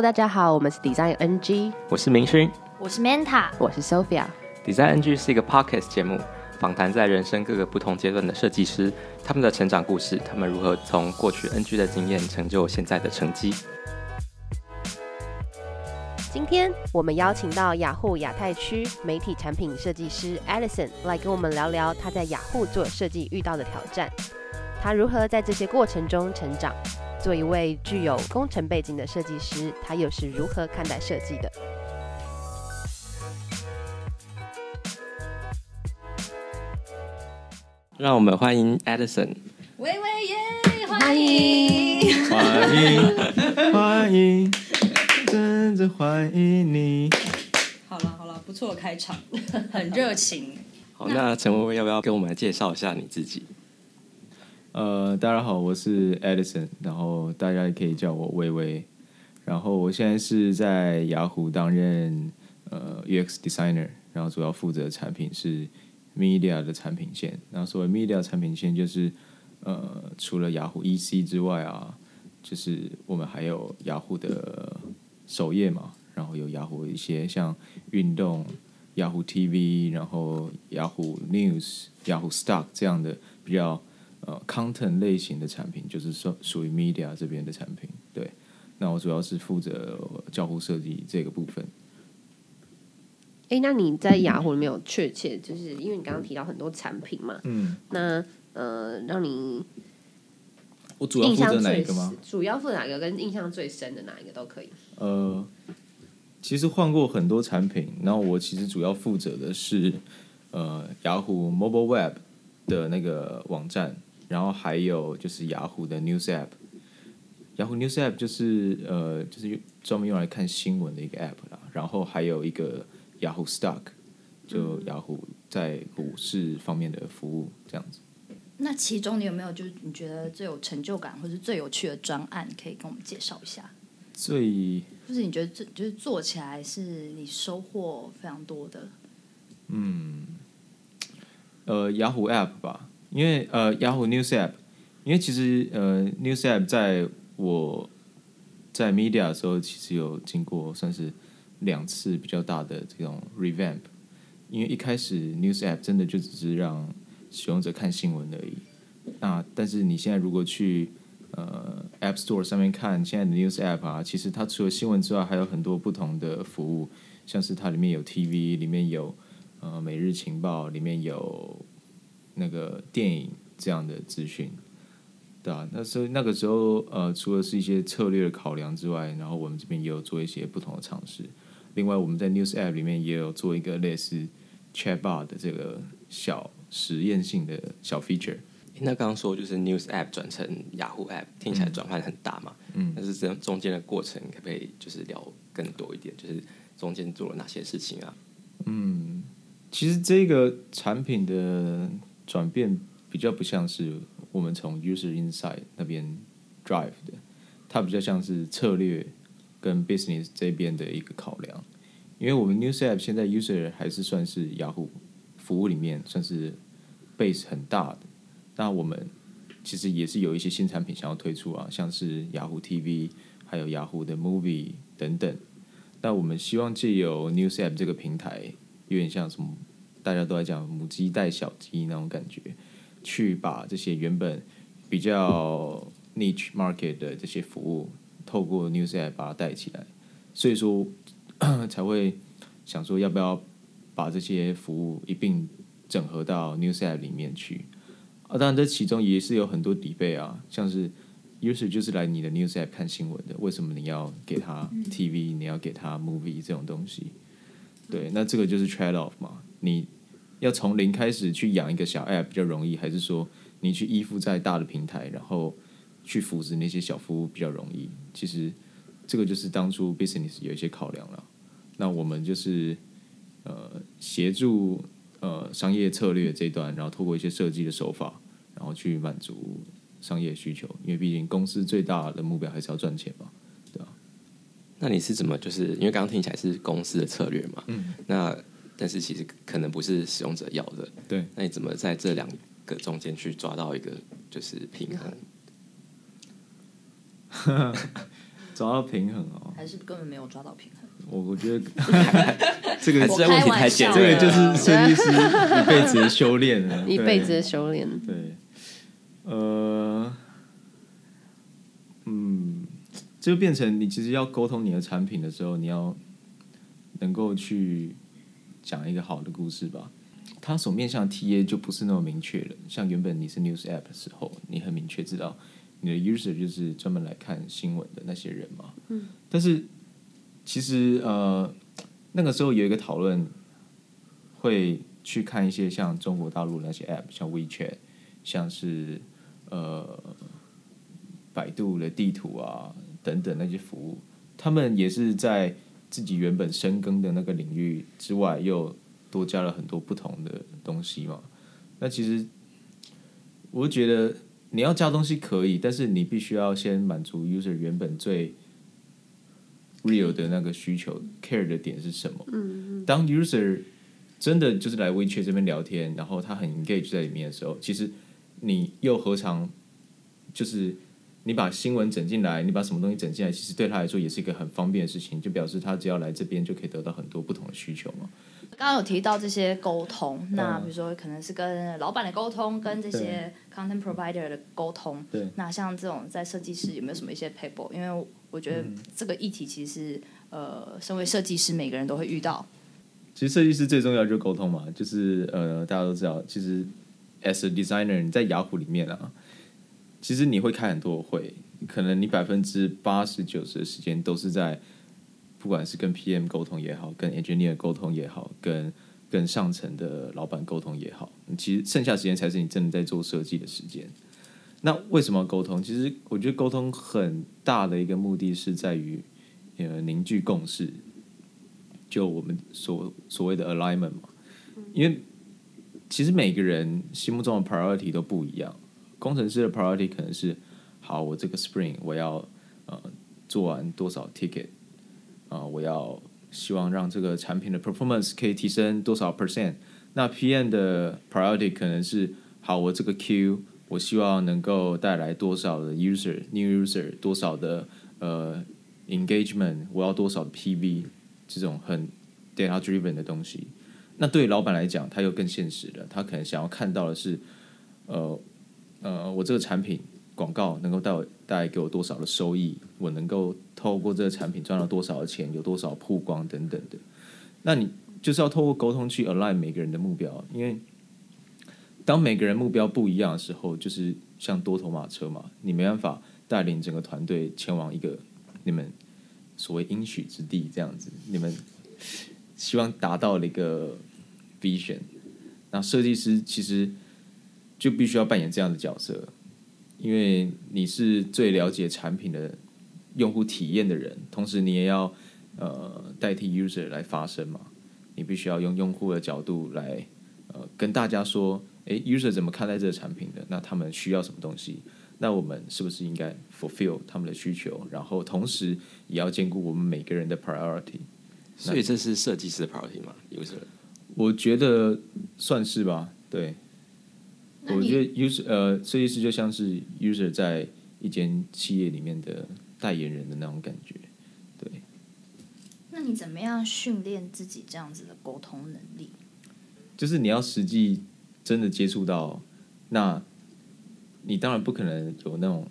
Hello，大家好，我们是 Design NG，我是明勋，我是 Manta，我是 Sophia。Design NG 是一个 Podcast 节目，访谈在人生各个不同阶段的设计师，他们的成长故事，他们如何从过去 NG 的经验成就现在的成绩。今天我们邀请到雅虎亚太区媒体产品设计师 Alison 来跟我们聊聊他在雅虎做设计遇到的挑战，他如何在这些过程中成长。做一位具有工程背景的设计师，他又是如何看待设计的？让我们欢迎 Edison。喂喂耶，欢迎，欢迎，欢迎，真的欢迎你。好了好了，不错的开场，很热情。好，那陈薇薇要不要跟我们介绍一下你自己？呃，大家好，我是 Edison，然后大家也可以叫我薇薇。然后我现在是在雅虎担任呃 UX designer，然后主要负责的产品是 media 的产品线。然后所谓 media 产品线就是呃除了雅虎 EC 之外啊，就是我们还有雅虎的首页嘛，然后有雅虎一些像运动、雅虎 TV，然后雅虎 News、雅虎 Stock 这样的比较。呃，content 类型的产品就是说属于 media 这边的产品，对。那我主要是负责交互设计这个部分。哎、欸，那你在雅虎里面有确切，就是因为你刚刚提到很多产品嘛，嗯，那呃，让你我主要负责哪一个吗？主要负责哪个？跟印象最深的哪一个都可以。呃，其实换过很多产品，然后我其实主要负责的是呃雅虎 Mobile Web 的那个网站。然后还有就是雅虎的 News App，雅虎 News App 就是呃就是专门用来看新闻的一个 App 啦。然后还有一个雅虎 Stock，就雅虎在股市方面的服务这样子。那其中你有没有就是你觉得最有成就感或是最有趣的专案，可以跟我们介绍一下？最就是你觉得最就是做起来是你收获非常多的？嗯，呃，雅虎 App 吧。因为呃，Yahoo News App，因为其实呃，News App 在我在 Media 的时候，其实有经过算是两次比较大的这种 revamp。因为一开始 News App 真的就只是让使用者看新闻而已。那但是你现在如果去呃 App Store 上面看现在的 News App 啊，其实它除了新闻之外，还有很多不同的服务，像是它里面有 TV，里面有呃每日情报，里面有。那个电影这样的资讯，对啊，那所以那个时候，呃，除了是一些策略的考量之外，然后我们这边也有做一些不同的尝试。另外，我们在 News App 里面也有做一个类似 Chatbot 的这个小实验性的小 feature。那刚刚说就是 News App 转成雅虎 App，听起来转换很大嘛？嗯，但是这中间的过程可不可以就是聊更多一点？就是中间做了哪些事情啊？嗯，其实这个产品的。转变比较不像是我们从 user inside 那边 drive 的，它比较像是策略跟 business 这边的一个考量。因为我们 news app 现在 user 还是算是雅虎服务里面算是 base 很大的，那我们其实也是有一些新产品想要推出啊，像是雅虎 TV，还有雅虎的 movie 等等。那我们希望借由 news app 这个平台，有点像什么？大家都在讲母鸡带小鸡那种感觉，去把这些原本比较 niche market 的这些服务，透过 News App 把它带起来，所以说 才会想说要不要把这些服务一并整合到 News App 里面去。啊，当然这其中也是有很多底背啊，像是 user 就是来你的 News App 看新闻的，为什么你要给他 TV，你要给他 movie 这种东西？对，那这个就是 trade off 嘛。你要从零开始去养一个小 app 比较容易，还是说你去依附在大的平台，然后去扶持那些小服务比较容易？其实这个就是当初 business 有一些考量了。那我们就是呃协助呃商业策略这一段，然后透过一些设计的手法，然后去满足商业需求。因为毕竟公司最大的目标还是要赚钱嘛，对吧？那你是怎么就是因为刚刚听起来是公司的策略嘛？嗯，那。但是其实可能不是使用者要的，对。那你怎么在这两个中间去抓到一个就是平衡？抓到平衡哦，还是根本没有抓到平衡？我我觉得 这个还是在问题太简单了这个就是设计师一辈子的修炼了，一辈子的修炼。对，呃，嗯，这就变成你其实要沟通你的产品的时候，你要能够去讲一个好的故事吧。他所面向的 TA 就不是那么明确了。像原本你是 News App 的时候，你很明确知道你的 User 就是专门来看新闻的那些人嘛。嗯。但是其实呃，那个时候有一个讨论，会去看一些像中国大陆那些 App，像 WeChat，像是呃百度的地图啊等等那些服务，他们也是在自己原本深耕的那个领域之外又。多加了很多不同的东西嘛？那其实我觉得你要加东西可以，但是你必须要先满足 user 原本最 real 的那个需求，care 的点是什么？嗯，当 user 真的就是来 WeChat 这边聊天，然后他很 engage 在里面的时候，其实你又何尝就是你把新闻整进来，你把什么东西整进来，其实对他来说也是一个很方便的事情，就表示他只要来这边就可以得到很多不同的需求嘛。刚刚有提到这些沟通，那比如说可能是跟老板的沟通，跟这些 content provider 的沟通。对。那像这种在设计师有没有什么一些 paper？因为我觉得这个议题其实呃，身为设计师每个人都会遇到。其实设计师最重要就是沟通嘛，就是呃，大家都知道，其实 as a designer 你在雅虎里面啊，其实你会开很多会，可能你百分之八十九十的时间都是在。不管是跟 PM 沟通也好，跟 Engineer 沟通也好，跟跟上层的老板沟通也好，其实剩下时间才是你真的在做设计的时间。那为什么沟通？其实我觉得沟通很大的一个目的是在于呃凝聚共识，就我们所所谓的 alignment 嘛。因为其实每个人心目中的 priority 都不一样。工程师的 priority 可能是好，我这个 Spring 我要呃做完多少 ticket。啊，我要希望让这个产品的 performance 可以提升多少 percent？那 PM 的 priority 可能是好，我这个 Q 我希望能够带来多少的 user new user，多少的呃 engagement，我要多少 PV，这种很 data driven 的东西。那对老板来讲，他又更现实了，他可能想要看到的是，呃呃，我这个产品。广告能够带我带给我多少的收益？我能够透过这个产品赚到多少的钱？有多少曝光等等的？那你就是要透过沟通去 align 每个人的目标，因为当每个人目标不一样的时候，就是像多头马车嘛，你没办法带领整个团队前往一个你们所谓应许之地这样子。你们希望达到的一个 vision，那设计师其实就必须要扮演这样的角色。因为你是最了解产品的用户体验的人，同时你也要呃代替 user 来发声嘛。你必须要用用户的角度来呃跟大家说，诶，user 怎么看待这个产品的？那他们需要什么东西？那我们是不是应该 fulfill 他们的需求？然后同时也要兼顾我们每个人的 priority。所以这是设计师的 priority 吗？user？我觉得算是吧，对。我觉得 user 呃，设计师就像是 user 在一间企业里面的代言人的那种感觉，对。那你怎么样训练自己这样子的沟通能力？就是你要实际真的接触到，那你当然不可能有那种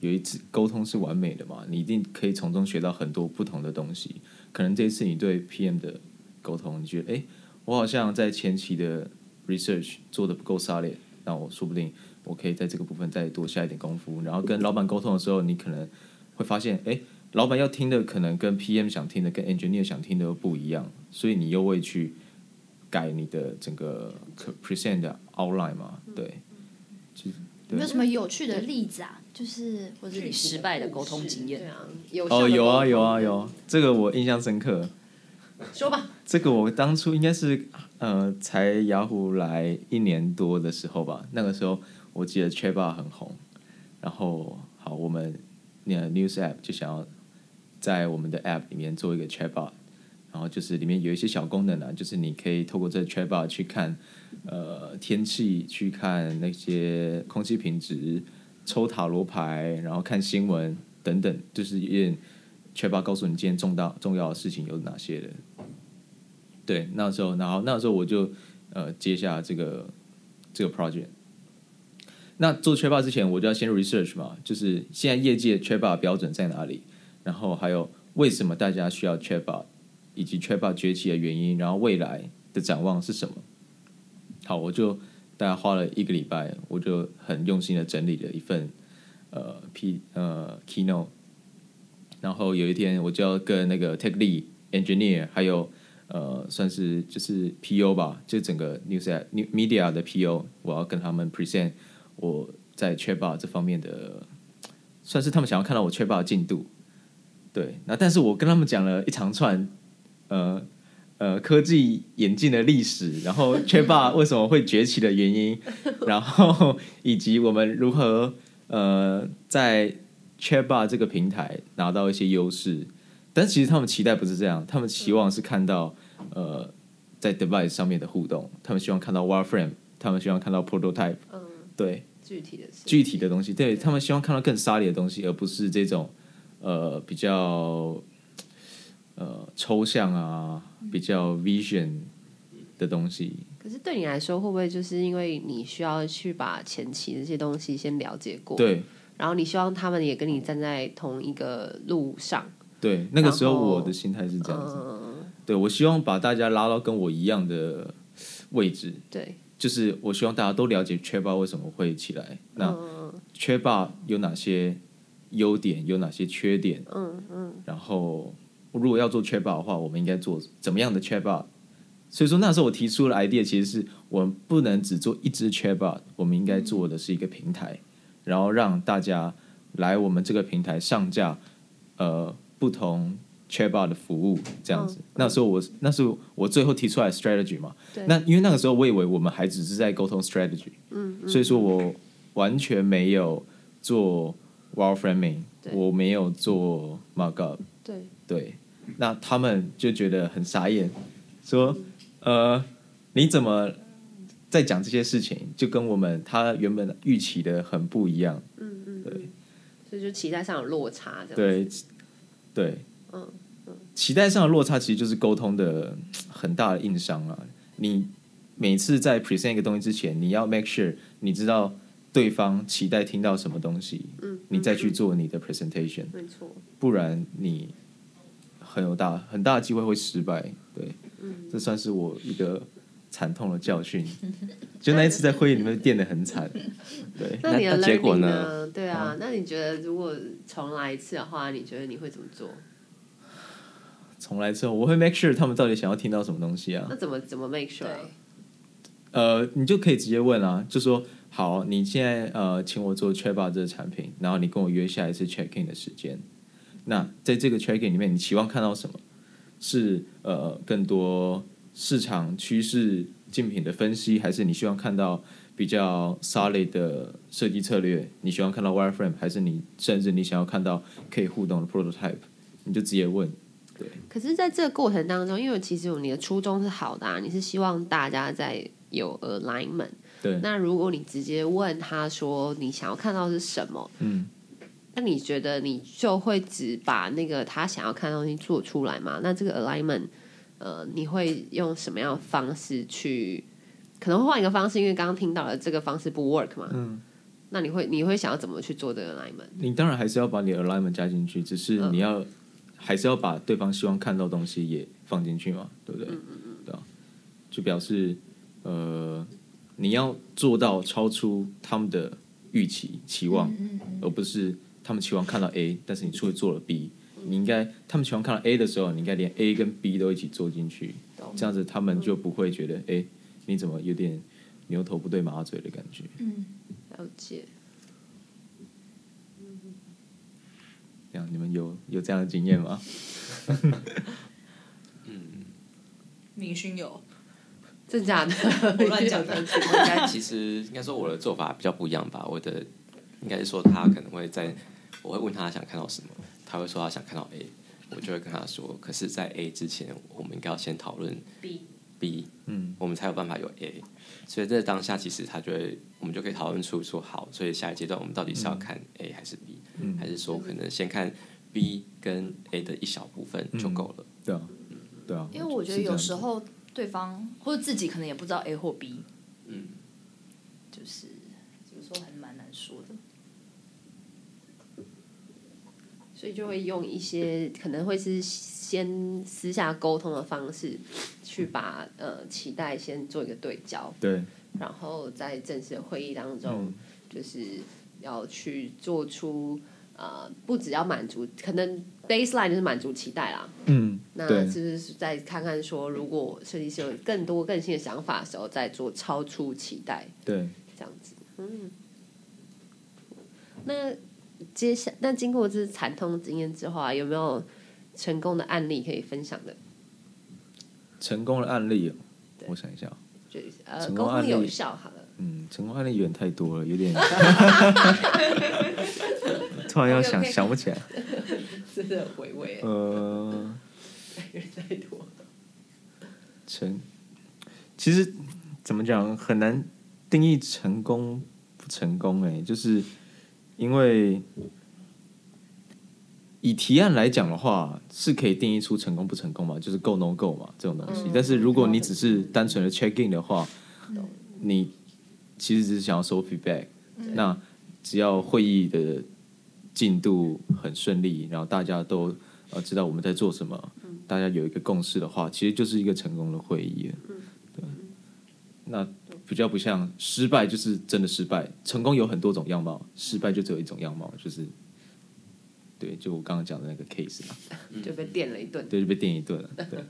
有一次沟通是完美的嘛，你一定可以从中学到很多不同的东西。可能这一次你对 PM 的沟通，你觉得哎，我好像在前期的 research 做的不够 solid。那我说不定我可以在这个部分再多下一点功夫，然后跟老板沟通的时候，你可能会发现，哎，老板要听的可能跟 PM 想听的、跟 Engineer 想听的都不一样，所以你又会去改你的整个 present 的 outline 嘛？对，其实有没有什么有趣的例子啊？就是或者你失败的沟通经验？对啊，有哦，有啊，有啊，有，啊这个我印象深刻。说吧，这个我当初应该是呃，才雅虎来一年多的时候吧。那个时候我记得 Chatbot 很红，然后好，我们那 News App 就想要在我们的 App 里面做一个 Chatbot，然后就是里面有一些小功能啊，就是你可以透过这 Chatbot 去看呃天气，去看那些空气品质，抽塔罗牌，然后看新闻等等，就是有点确保告诉你今天重大重要的事情有哪些的。对，那时候，然后那时候我就呃接下这个这个 project。那做 Chatbot 之前，我就要先 research 嘛，就是现在业界 Chatbot 标准在哪里，然后还有为什么大家需要 Chatbot，以及 Chatbot 崛起的原因，然后未来的展望是什么。好，我就大概花了一个礼拜，我就很用心的整理了一份呃 P 呃 keynote，然后有一天我就要跟那个 tech lead engineer 还有呃算是就是 PO 吧，就整个 news new media 的 PO，我要跟他们 present 我在 Chatbot 这方面的，算是他们想要看到我 Chatbot 的进度。对，那但是我跟他们讲了一长串呃。呃，科技演进的历史，然后 Chatbot 为什么会崛起的原因，然后以及我们如何呃在 Chatbot 这个平台拿到一些优势，但其实他们期待不是这样，他们期望是看到呃在 device 上面的互动，他们希望看到 wireframe，他们希望看到 prototype，嗯，对，具体的具体的东西，对，他们希望看到更 solid 的东西，而不是这种呃比较。呃，抽象啊，比较 vision 的东西。可是对你来说，会不会就是因为你需要去把前期这些东西先了解过？对。然后你希望他们也跟你站在同一个路上。对，那个时候我的心态是这样子。嗯、对，我希望把大家拉到跟我一样的位置。对。就是我希望大家都了解 Chatbot 为什么会起来。那 Chatbot 有哪些优点？有哪些缺点？嗯嗯。然后。如果要做 Chatbot 的话，我们应该做怎么样的 Chatbot？所以说那时候我提出了 idea，其实是我们不能只做一支 Chatbot，我们应该做的是一个平台，然后让大家来我们这个平台上架呃不同 Chatbot 的服务这样子。Oh, 那时候我那时候我最后提出来 strategy 嘛，对。那因为那个时候我以为我们还只是在沟通 strategy，嗯，嗯，所以说我完全没有做 wireframing，我没有做 markup，对。对。那他们就觉得很傻眼，说：“呃，你怎么在讲这些事情？就跟我们他原本预期的很不一样。”嗯嗯，对，所以就期待上有落差，对对，嗯嗯，期待上的落差其实就是沟通的很大的硬伤啊！你每次在 present 一个东西之前，你要 make sure 你知道对方期待听到什么东西，嗯，你再去做你的 presentation，没错，不然你。很有大很大的机会会失败，对，嗯、这算是我一个惨痛的教训。就那一次在会议里面垫得很惨，对。那你的结果呢？对啊，那你觉得如果重来一次的话，你觉得你会怎么做？重来之后，我会 make sure 他们到底想要听到什么东西啊？那怎么怎么 make sure？呃，你就可以直接问啊，就说好，你现在呃，请我做 Chatbot 这个产品，然后你跟我约下一次 check in 的时间。那在这个 check-in 里面，你期望看到什么？是呃更多市场趋势竞品的分析，还是你希望看到比较 solid 的设计策略？你希望看到 wireframe，还是你甚至你想要看到可以互动的 prototype？你就直接问。对。可是，在这个过程当中，因为其实你的初衷是好的啊，你是希望大家在有 alignment。对。那如果你直接问他说你想要看到是什么？嗯。那你觉得你就会只把那个他想要看的东西做出来吗？那这个 alignment，呃，你会用什么样的方式去？可能会换一个方式，因为刚刚听到了这个方式不 work 嘛。嗯。那你会你会想要怎么去做这个 alignment？你当然还是要把你的 alignment 加进去，只是你要、嗯、还是要把对方希望看到的东西也放进去嘛，对不对？嗯嗯嗯。对啊，就表示呃，你要做到超出他们的预期期望，嗯嗯嗯，而不是。他们期望看到 A，但是你出去做了 B，你应该他们喜欢看到 A 的时候，你应该连 A 跟 B 都一起做进去，这样子他们就不会觉得哎，你怎么有点牛头不对马嘴的感觉。嗯，了解。这样你们有有这样的经验吗？嗯，明勋有，真假的？我乱讲的。应该其实应该说我的做法比较不一样吧，我的。应该是说他可能会在，我会问他想看到什么，他会说他想看到 A，我就会跟他说，可是，在 A 之前，我们应该要先讨论 B，B，嗯，我们才有办法有 A，所以在当下其实他就会，我们就可以讨论出说好，所以下一阶段我们到底是要看 A 还是 B，嗯，还是说可能先看 B 跟 A 的一小部分就够了。对啊，对啊。因为我觉得有时候对方或者自己可能也不知道 A 或 B，嗯，就是怎么说还蛮难说的。所以就会用一些可能会是先私下沟通的方式，去把呃期待先做一个对焦，对，然后在正式的会议当中，嗯、就是要去做出呃不只要满足，可能 baseline 就是满足期待啦，嗯，那是不是再看看说，如果设计师有更多更新的想法的时候，再做超出期待，对，这样子，嗯，那。接下，那经过这惨痛经验之后啊，有没有成功的案例可以分享的？成功的案例哦，我想一下，就呃，沟通有效好了。嗯，成功案例有点太多了，有点，突然要想 想不起来，真的很回味。呃，有点太多了。成，其实怎么讲很难定义成功不成功哎，就是。因为以提案来讲的话，是可以定义出成功不成功嘛，就是 go no go 嘛，这种东西。但是如果你只是单纯的 check in 的话，你其实只是想要收 feedback。那只要会议的进度很顺利，然后大家都呃知道我们在做什么，大家有一个共识的话，其实就是一个成功的会议。对，那。比较不像失败，就是真的失败；成功有很多种样貌，失败就只有一种样貌，就是对，就我刚刚讲的那个 case 嘛，就被电了一顿，对，就被电一顿了。对，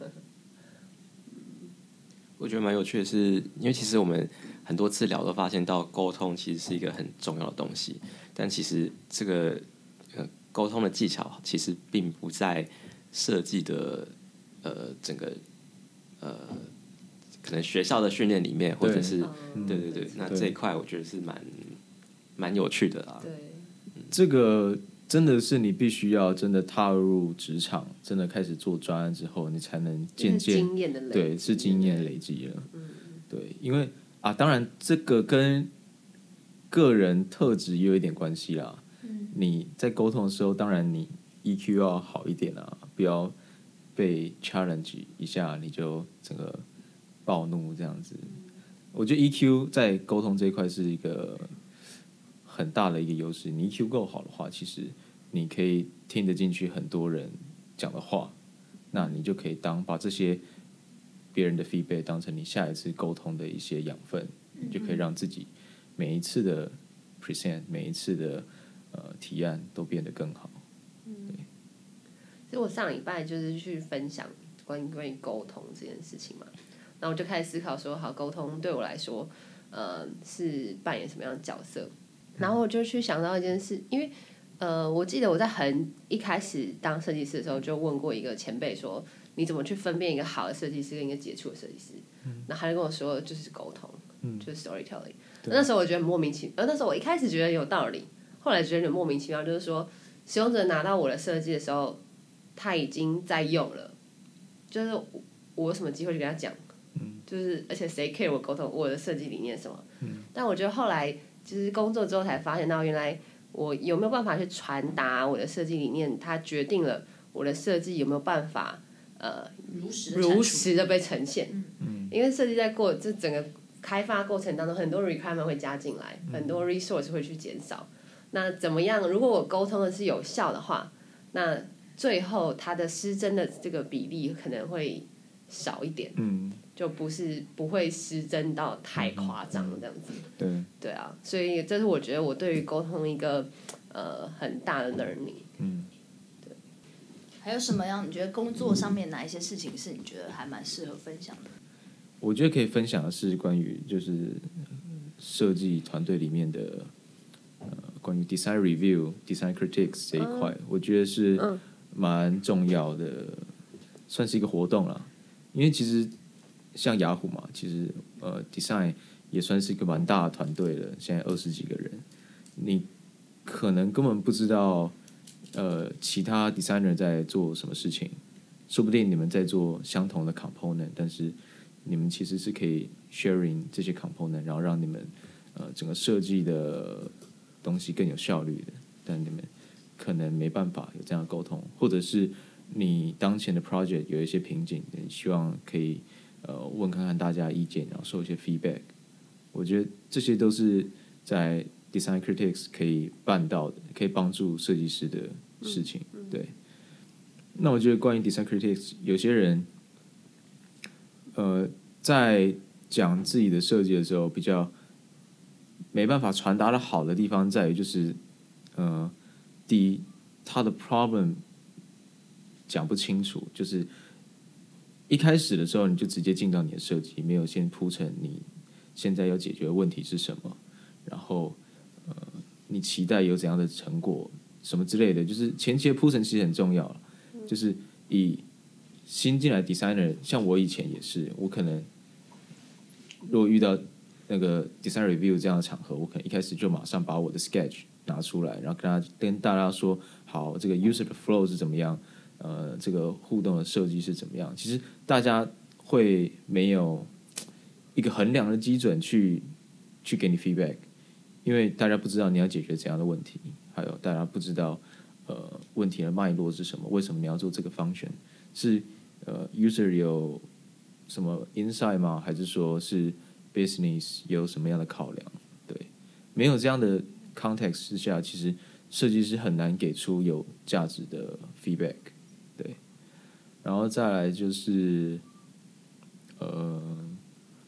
我觉得蛮有趣的是，因为其实我们很多次聊都发现到沟通其实是一个很重要的东西，但其实这个呃沟通的技巧其实并不在设计的呃整个呃。可能学校的训练里面，或者是对、嗯、对对对，那这一块我觉得是蛮蛮有趣的啦。对，这个真的是你必须要真的踏入职场，真的开始做专案之后，你才能渐渐经验的累积，对，是经验累积了。嗯，对，因为啊，当然这个跟个人特质也有一点关系啦。嗯，你在沟通的时候，当然你 EQ 要好一点啊，不要被 challenge 一下你就整个。暴怒这样子，我觉得 EQ 在沟通这一块是一个很大的一个优势。你 EQ 够好的话，其实你可以听得进去很多人讲的话，那你就可以当把这些别人的 feedback 当成你下一次沟通的一些养分，你就可以让自己每一次的 present，每一次的呃提案都变得更好。对。所以我上礼拜就是去分享关于关于沟通这件事情嘛。然后我就开始思考说，好，沟通对我来说，呃，是扮演什么样的角色？然后我就去想到一件事，因为呃，我记得我在很一开始当设计师的时候，就问过一个前辈说，你怎么去分辨一个好的设计师跟一个杰出的设计师？嗯，然后他就跟我说，就是沟通，嗯，就是 storytelling。那时候我觉得莫名其妙，而那时候我一开始觉得有道理，后来觉得有点莫名其妙，就是说，使用者拿到我的设计的时候，他已经在用了，就是我有什么机会去跟他讲？就是，而且谁 care 我沟通我的设计理念什么？嗯、但我觉得后来就是工作之后才发现到，原来我有没有办法去传达我的设计理念，它决定了我的设计有没有办法呃如实如实的被呈现。嗯、因为设计在过这整个开发过程当中，很多 requirement 会加进来，很多 resource 会去减少。那怎么样？如果我沟通的是有效的话，那最后它的失真的这个比例可能会少一点。嗯就不是不会失真到太夸张这样子，对对啊，所以这是我觉得我对于沟通一个呃很大的 learning。嗯，对。还有什么样？你觉得工作上面哪一些事情是你觉得还蛮适合分享的？我觉得可以分享的是关于就是设计团队里面的呃关于 design review、design critiques 这一块，嗯、我觉得是蛮重要的，算是一个活动了，因为其实。像雅虎嘛，其实呃，design 也算是一个蛮大的团队了。现在二十几个人，你可能根本不知道呃，其他 designer 在做什么事情。说不定你们在做相同的 component，但是你们其实是可以 sharing 这些 component，然后让你们呃整个设计的东西更有效率的。但你们可能没办法有这样的沟通，或者是你当前的 project 有一些瓶颈，你希望可以呃问看看大家意见，然后收一些 feedback。我觉得这些都是在 design critics 可以办到的，可以帮助设计师的事情。嗯嗯、对。那我觉得关于 design critics，有些人呃在讲自己的设计的时候，比较没办法传达的好的地方在于就是呃。第一，他的 problem 讲不清楚，就是一开始的时候你就直接进到你的设计，没有先铺陈你现在要解决的问题是什么，然后呃，你期待有怎样的成果什么之类的，就是前期的铺陈其实很重要，就是以新进来 designer，像我以前也是，我可能如果遇到那个 design review 这样的场合，我可能一开始就马上把我的 sketch 拿出来，然后跟他跟大家说，好，这个 user 的 flow 是怎么样？呃，这个互动的设计是怎么样？其实大家会没有一个衡量的基准去去给你 feedback，因为大家不知道你要解决怎样的问题，还有大家不知道呃问题的脉络是什么？为什么你要做这个 function？是呃 user 有什么 insight 吗？还是说是 business 有什么样的考量？对，没有这样的。context 之下，其实设计师很难给出有价值的 feedback，然后再来就是，呃，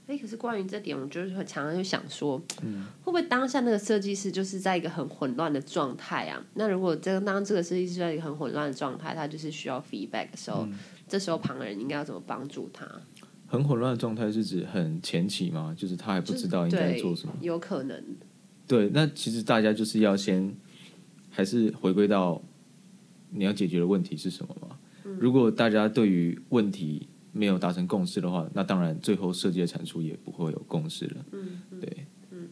哎，可是关于这点，我就是会常常就想说，嗯，会不会当下那个设计师就是在一个很混乱的状态啊？那如果这个当这个设计师在一个很混乱的状态，他就是需要 feedback 的时候，嗯，这时候旁人应该要怎么帮助他？很混乱的状态是指很前期吗？就是他还不知道应该做什么？有可能。对，那其实大家就是要先，还是回归到你要解决的问题是什么嘛？嗯。如果大家对于问题没有达成共识的话，那当然最后设计的产出也不会有共识了。嗯，对，嗯，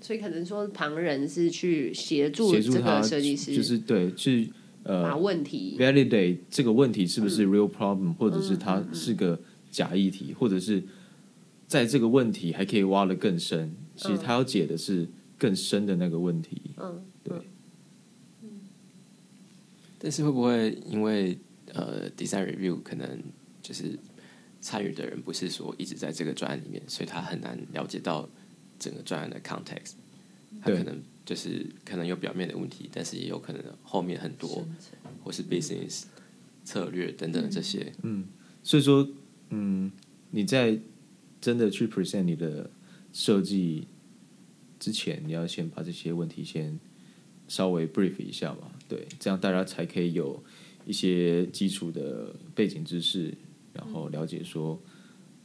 所以可能说旁人是去协助这个设计师，就是对，去呃把问题 validate 这个问题是不是 real problem，嗯，或者是它是个假议题，嗯，或者是在这个问题还可以挖的更深。其实他要解的是。更深的那个问题，嗯，对，嗯，但是会不会因为呃，design review 可能就是参与的人不是说一直在这个专案里面，所以他很难了解到整个专案的 context，他可能就是可能有表面的问题，但是也有可能后面很多或是 business 策略等等这些，嗯，所以说，嗯，你在真的去 present 你的设计。之前你要先把这些问题先稍微 brief 一下嘛，对，这样大家才可以有一些基础的背景知识，然后了解说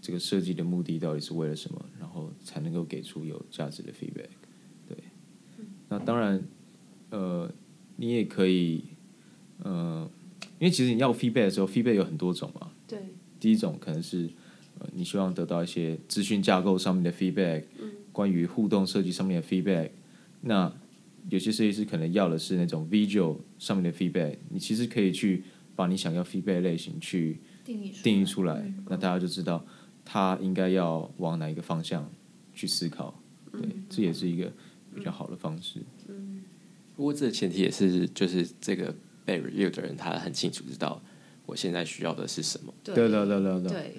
这个设计的目的到底是为了什么，然后才能够给出有价值的 feedback。对，那当然，呃，你也可以，呃，因为其实你要 feedback 的时候，feedback 有很多种嘛。对，第一种可能是呃，你希望得到一些资讯架构上面的 feedback。嗯关于互动设计上面的 feedback，那有些设计师可能要的是那种 visual 上面的 feedback，你其实可以去把你想要 feedback 类型去定义定义出来，嗯，那大家就知道他应该要往哪一个方向去思考，对，嗯，这也是一个比较好的方式。嗯，不过这个前提也是，就是这个被 review 的人他很清楚知道我现在需要的是什么。对对对对对。对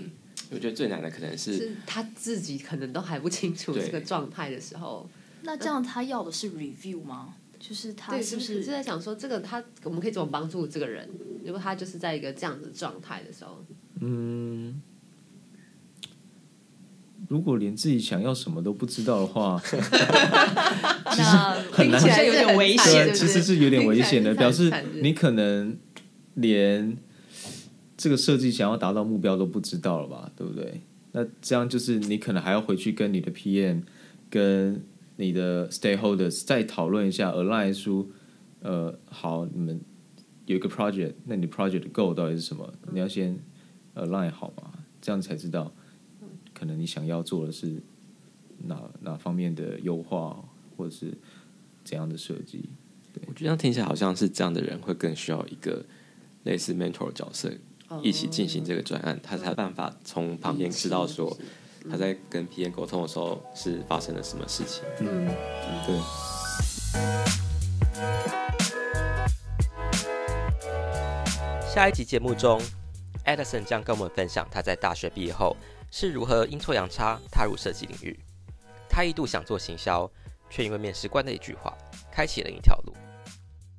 我觉得最难的可能是，是他自己可能都还不清楚这个状态的时候。那这样他要的是 review 吗？就是他是不是，是，是在想说，这个他我们可以怎么帮助这个人？如果他就是在一个这样子状态的时候，嗯，如果连自己想要什么都不知道的话，那听起来有点危险。对，其实是有点危险的，表示你可能连。这个设计想要达到目标都不知道了吧，对不对？那这样就是你可能还要回去跟你的 PM、跟你的 stakeholders 再讨论一下，align 出，呃，好，你们有一个 project，那你 project 的 goal 到底是什么？你要先 align 好嘛，这样才知道，可能你想要做的是哪哪方面的优化，或者是怎样的设计。我觉得听起来好像是这样的人会更需要一个类似 mentor 角色。一起进行这个专案，他才有办法从旁边知道说他在跟 PM 沟通的时候是发生了什么事情。嗯，对。下一集节目中，Edison 将跟我们分享他在大学毕业后是如何阴错阳差踏入设计领域。他一度想做行销，却因为面试官的一句话，开启了一条路。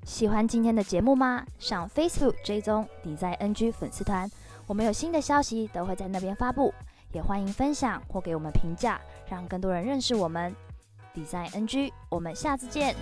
喜欢今天的节目吗？上 Facebook 追踪 Design NG 粉丝团，我们有新的消息都会在那边发布，也欢迎分享或给我们评价，让更多人认识我们。Design NG，我们下次见。